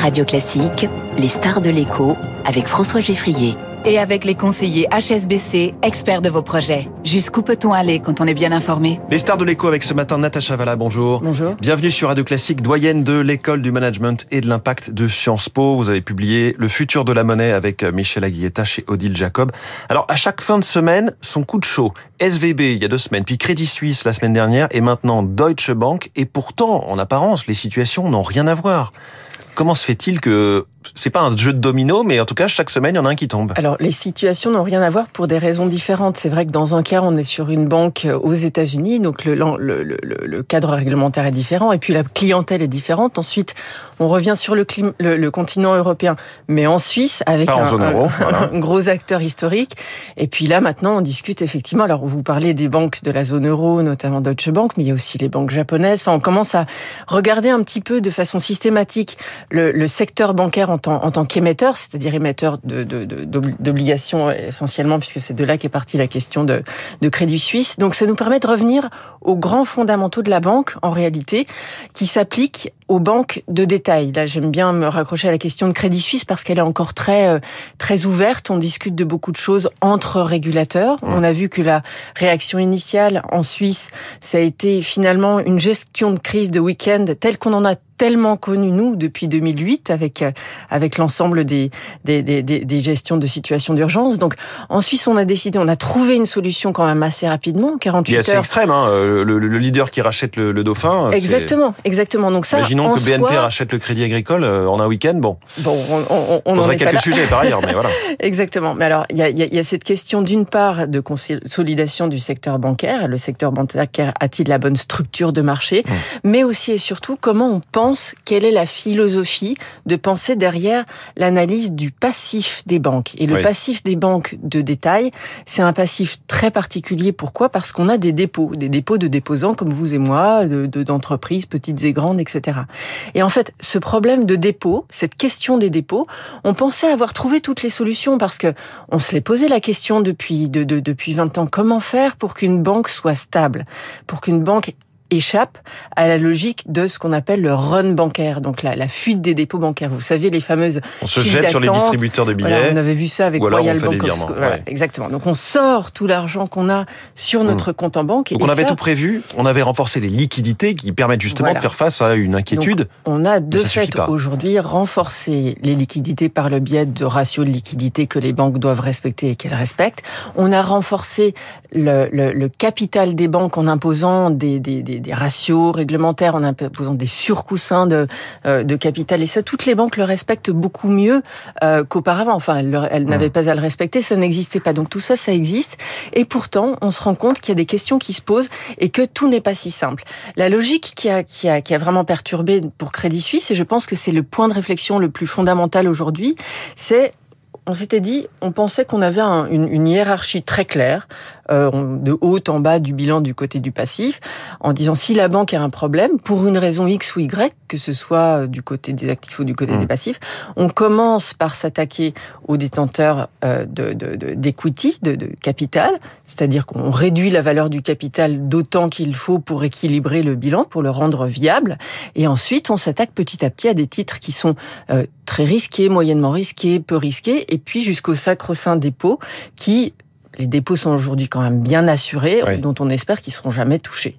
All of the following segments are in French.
Radio Classique, les stars de l'écho avec François Geffrier et avec les conseillers HSBC, experts de vos projets. Jusqu'où peut-on aller quand on est bien informé? Les stars de l'écho avec ce matin Natacha Valla, bonjour. Bonjour. Bienvenue sur Radio Classique, doyenne de l'école du management et de l'impact de Sciences Po. Vous avez publié Le futur de la monnaie avec Michel Aguilletta chez Odile Jacob. Alors à chaque fin de semaine, son coup de chaud. SVB il y a deux semaines, puis Crédit Suisse la semaine dernière et maintenant Deutsche Bank. Et pourtant, en apparence, les situations n'ont rien à voir. Comment se fait-il que c'est pas un jeu de domino, mais en tout cas, chaque semaine, il y en a un qui tombe. Alors, les situations n'ont rien à voir pour des raisons différentes. C'est vrai que dans un cas, on est sur une banque aux États-Unis, donc le, le, le, le, cadre réglementaire est différent, et puis la clientèle est différente. Ensuite, on revient sur le, le, continent européen, mais en Suisse, avec un, euro, un, gros acteur historique. Et puis là, maintenant, on discute effectivement. Alors, vous parlez des banques de la zone euro, notamment Deutsche Bank, mais il y a aussi les banques japonaises. Enfin, on commence à regarder un petit peu de façon systématique le, secteur bancaire en tant, en tant qu'émetteur, c'est-à-dire émetteur d'obligations de, de, essentiellement, puisque c'est de là qu'est partie la question de, de Crédit Suisse. Donc ça nous permet de revenir aux grands fondamentaux de la banque, en réalité, qui s'appliquent aux banques de détail. Là, j'aime bien me raccrocher à la question de Crédit Suisse parce qu'elle est encore très euh, très ouverte. On discute de beaucoup de choses entre régulateurs. On a vu que la réaction initiale en Suisse, ça a été finalement une gestion de crise de week-end telle qu'on en a tellement connu nous depuis 2008 avec euh, avec l'ensemble des des, des des gestions de situations d'urgence. Donc en Suisse, on a décidé, on a trouvé une solution quand même assez rapidement, 48 heures. C'est extrême, hein, le, le, leader qui rachète le, le dauphin. Exactement, exactement. Donc ça, imaginons que BNP rachète le Crédit Agricole euh, en un week-end. Bon, bon, on, on, on poserait quelques sujets par ailleurs, mais voilà. Exactement. Mais alors, il y a, y a, cette question d'une part de consolidation du secteur bancaire. Le secteur bancaire a-t-il la bonne structure de marché, mmh. mais aussi et surtout comment on pense quelle est la philosophie de penser derrière l'analyse du passif des banques. Et le passif des banques de détail, c'est un passif très particulier. Pourquoi? Parce qu'on a des dépôts, des dépôts de déposants comme vous et moi, d'entreprises de, petites et grandes, etc. Et en fait, ce problème de dépôt, cette question des dépôts, on pensait avoir trouvé toutes les solutions parce que on se l'est posé la question depuis de, depuis 20 ans. Comment faire pour qu'une banque soit stable, pour qu'une banque échappe à la logique de ce qu'on appelle le run bancaire, donc la, la, fuite des dépôts bancaires. Vous savez, les fameuses On se jette sur les distributeurs de billets. on avait vu ça avec Royal Bank of voilà, Exactement. Donc on sort tout l'argent qu'on a sur notre mmh. compte en banque. Donc on avait tout prévu, on avait renforcé les liquidités qui permettent justement de faire face à une inquiétude. on a de fait aujourd'hui renforcé les liquidités par le biais de ratios de liquidité que les banques doivent respecter et qu'elles respectent. On a renforcé le, le, le capital des banques en imposant des, des, des des, ratios réglementaires en imposant des surcoussins de, euh, de capital. Et ça, toutes les banques le respectent beaucoup mieux euh, qu'auparavant. Enfin, elles, n'avaient pas à le respecter, ça n'existait pas. Donc tout ça, ça existe. Et pourtant, on se rend compte qu'il y a des questions qui se posent et que tout n'est pas si simple. La logique qui a, qui a, qui a vraiment perturbé pour Crédit Suisse, et je pense que c'est le point de réflexion le plus fondamental aujourd'hui, c'est on s'était dit, on pensait qu'on avait une, une, hiérarchie très claire euh, de haut en bas du bilan du côté du passif, en disant si la banque a un problème, pour une raison X ou Y, que ce soit du côté des actifs ou du côté des mmh. passifs, on commence par s'attaquer aux détenteurs euh, d'equity, de, de, de, capital, c'est-à-dire qu'on réduit la valeur du capital d'autant qu'il faut pour équilibrer le bilan, pour le rendre viable, et ensuite on s'attaque petit à petit à des titres qui sont euh, très risqués, moyennement risqués, peu risqués, et puis jusqu'au sacro-saint dépôt qui les dépôts sont aujourd'hui quand même bien assurés, dont on espère qu'ils seront jamais touchés.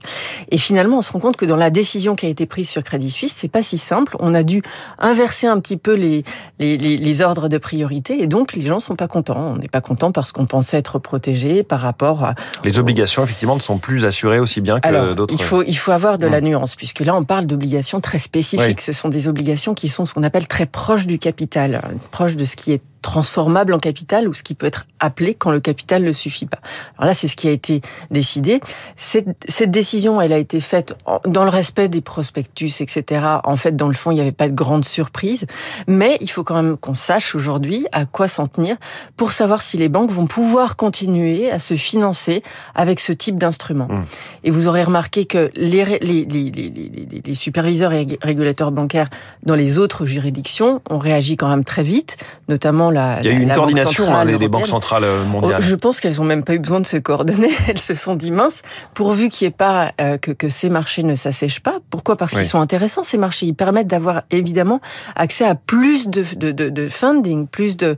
Et finalement, on se rend compte que dans la décision qui a été prise sur Crédit Suisse, c'est pas si simple. On a dû inverser un petit peu les, les, les, ordres de priorité, et donc les gens sont pas contents. On n'est pas content parce qu'on pensait être protégé par rapport à... Les obligations, effectivement, ne sont plus assurées aussi bien que d'autres. Il faut, il faut avoir de la nuance, puisque là, on parle d'obligations très spécifiques. Ce sont des obligations qui sont ce qu'on appelle très proches du capital, proches de ce qui est transformable en capital ou ce qui peut être appelé quand le capital ne suffit pas. Alors là, c'est ce qui a été décidé. Cette, cette, décision, elle a été faite dans le respect des prospectus, etc. En fait, dans le fond, il n'y avait pas de grande surprise, mais il faut quand même qu'on sache aujourd'hui à quoi s'en tenir pour savoir si les banques vont pouvoir continuer à se financer avec ce type d'instrument. Mmh. Et vous aurez remarqué que les, les, les, les, les superviseurs et régulateurs bancaires dans les autres juridictions ont réagi quand même très vite, notamment la. Il y a eu une coordination hein, des, banques centrales euh, mondiales. Oh, je pense qu'elles ont même pas eu besoin de se coordonner. Elles se sont dit mince, pourvu qu'il n'y ait pas euh, que, que, ces marchés ne s'assèchent pas. Pourquoi? Parce qu'ils sont intéressants ces marchés. Ils permettent d'avoir évidemment accès à plus de, de, de, de funding, plus de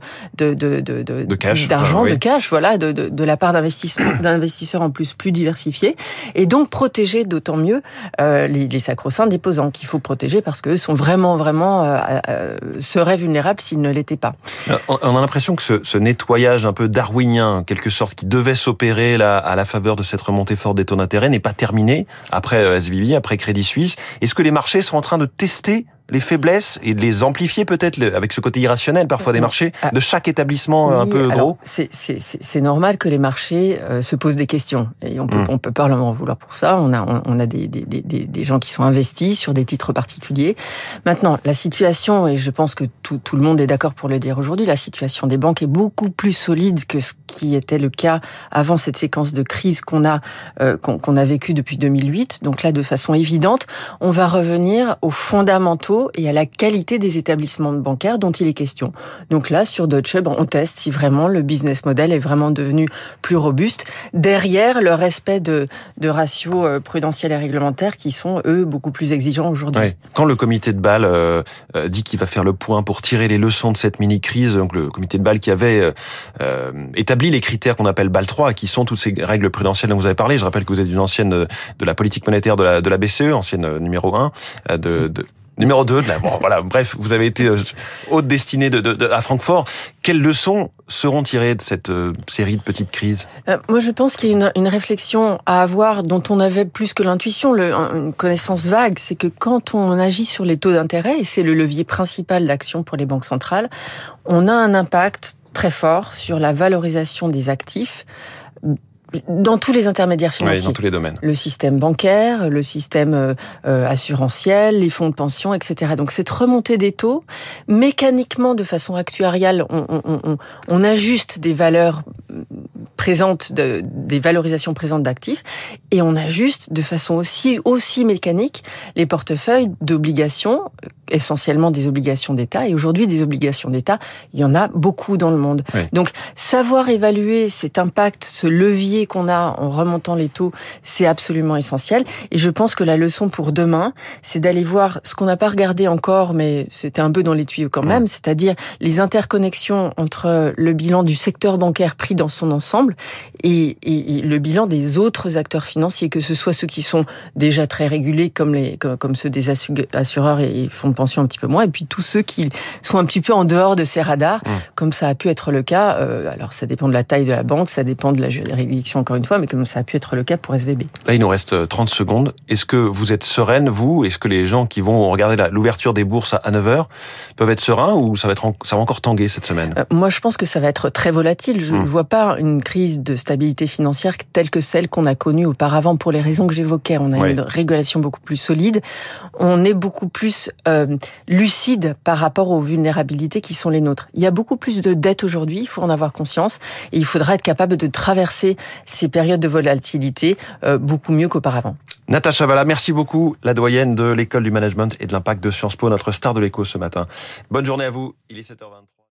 cash, d'argent, de cash, voilà, de, la part d'investisseurs en plus plus diversifiés, et donc protéger d'autant mieux euh, les, les sacro-saints déposants qu'il faut protéger parce qu'eux sont vraiment vraiment euh, euh, seraient vulnérables s'ils ne l'étaient pas. On a l'impression que ce, ce, nettoyage un peu darwinien, en quelque sorte, qui devait s'opérer à la faveur de cette remontée forte des taux d'intérêt, n'est pas terminé après SVB, après Crédit Suisse. Est-ce que les marchés sont en train de tester les faiblesses et de les amplifier peut-être avec ce côté irrationnel parfois des marchés ah. de chaque établissement euh, un peu gros C'est normal que les marchés euh, se posent des questions et on peut, hmm. on peut pas leur en vouloir pour ça. On a, on, a des, des, des, des, gens qui sont investis sur des titres particuliers. Maintenant, la situation, et je pense que tout, tout le monde est d'accord pour le dire aujourd'hui, la situation des banques est beaucoup plus solide que ce qui était le cas avant cette séquence de crise qu'on a, euh, qu'on a vécu depuis 2008. Donc là, de façon évidente, on va revenir aux fondamentaux et à la qualité des établissements bancaires dont il est question. Donc là, sur Deutsche, on teste si vraiment le business model est vraiment devenu plus robuste derrière le respect de, ratios euh, prudentiels et réglementaires qui sont, eux, beaucoup plus exigeants aujourd'hui. Quand le comité de Bâle euh, dit qu'il va faire le point pour tirer les leçons de cette mini-crise, donc le comité de Bâle qui avait établi les critères qu'on appelle Bâle 3, qui sont toutes ces règles prudentielles dont vous avez parlé. Je rappelle que vous êtes une ancienne de la politique monétaire de la, BCE, ancienne numéro 1 de, de Numéro 2, bon, voilà, bref, vous avez été euh, haute destinée de, de, à Francfort. Quelles leçons seront tirées de cette euh, série de petites crises? Euh, Moi, je pense qu'il y a une, réflexion à avoir dont on avait plus que l'intuition, une connaissance vague. C'est que quand on agit sur les taux d'intérêt, et c'est le levier principal d'action pour les banques centrales, on a un impact très fort sur la valorisation des actifs dans tous les intermédiaires financiers. Oui, dans tous les domaines. Le système bancaire, le système euh, euh, assurantiel, les fonds de pension, etc. Donc cette remontée des taux, mécaniquement, de façon actuariale, on, on, on, on ajuste des valeurs présentes, de, des valorisations présentes d'actifs, et on ajuste de façon aussi, aussi mécanique les portefeuilles d'obligations, essentiellement des obligations d'État, et aujourd'hui des obligations d'État, il y en a beaucoup dans le monde. Donc savoir évaluer cet impact, ce levier qu'on a en remontant les taux, c'est absolument essentiel. Et je pense que la leçon pour demain, c'est d'aller voir ce qu'on n'a pas regardé encore, mais c'était un peu dans les tuyaux quand même, c'est-à-dire les interconnexions entre le bilan du secteur bancaire pris dans son ensemble et, et, le bilan des autres acteurs financiers, que ce soit ceux qui sont déjà très régulés comme les comme, ceux des assureurs et fonds de pension un petit peu moins, et puis tous ceux qui sont un petit peu en dehors de ces radars, mmh. comme ça a pu être le cas. Euh, alors ça dépend de la taille de la banque, ça dépend de la juridiction encore une fois, mais comme ça a pu être le cas pour SVB. Là, il nous reste 30 euh, secondes. Est-ce que vous êtes sereine, vous? Est-ce que les gens qui vont regarder l'ouverture des bourses à 9h peuvent être sereins ou ça va, être, ça va encore tanguer cette semaine? Euh, Moi, je pense que ça va être très volatile. Je ne mmh. vois pas une crise de stabilité financière telle que celle qu'on a connue auparavant pour les raisons que j'évoquais. On a une régulation beaucoup plus solide. On est beaucoup plus euh, lucide par rapport aux vulnérabilités qui sont les nôtres. Il y a beaucoup plus de dettes aujourd'hui, il faut en avoir conscience, et il faudra être capable de traverser ces périodes de volatilité euh, beaucoup mieux qu'auparavant. Natacha Valla, merci beaucoup, la doyenne de l'école du management et de l'impact de Sciences Po, notre star de l'écho ce matin. Bonne journée à vous, il est 7h23.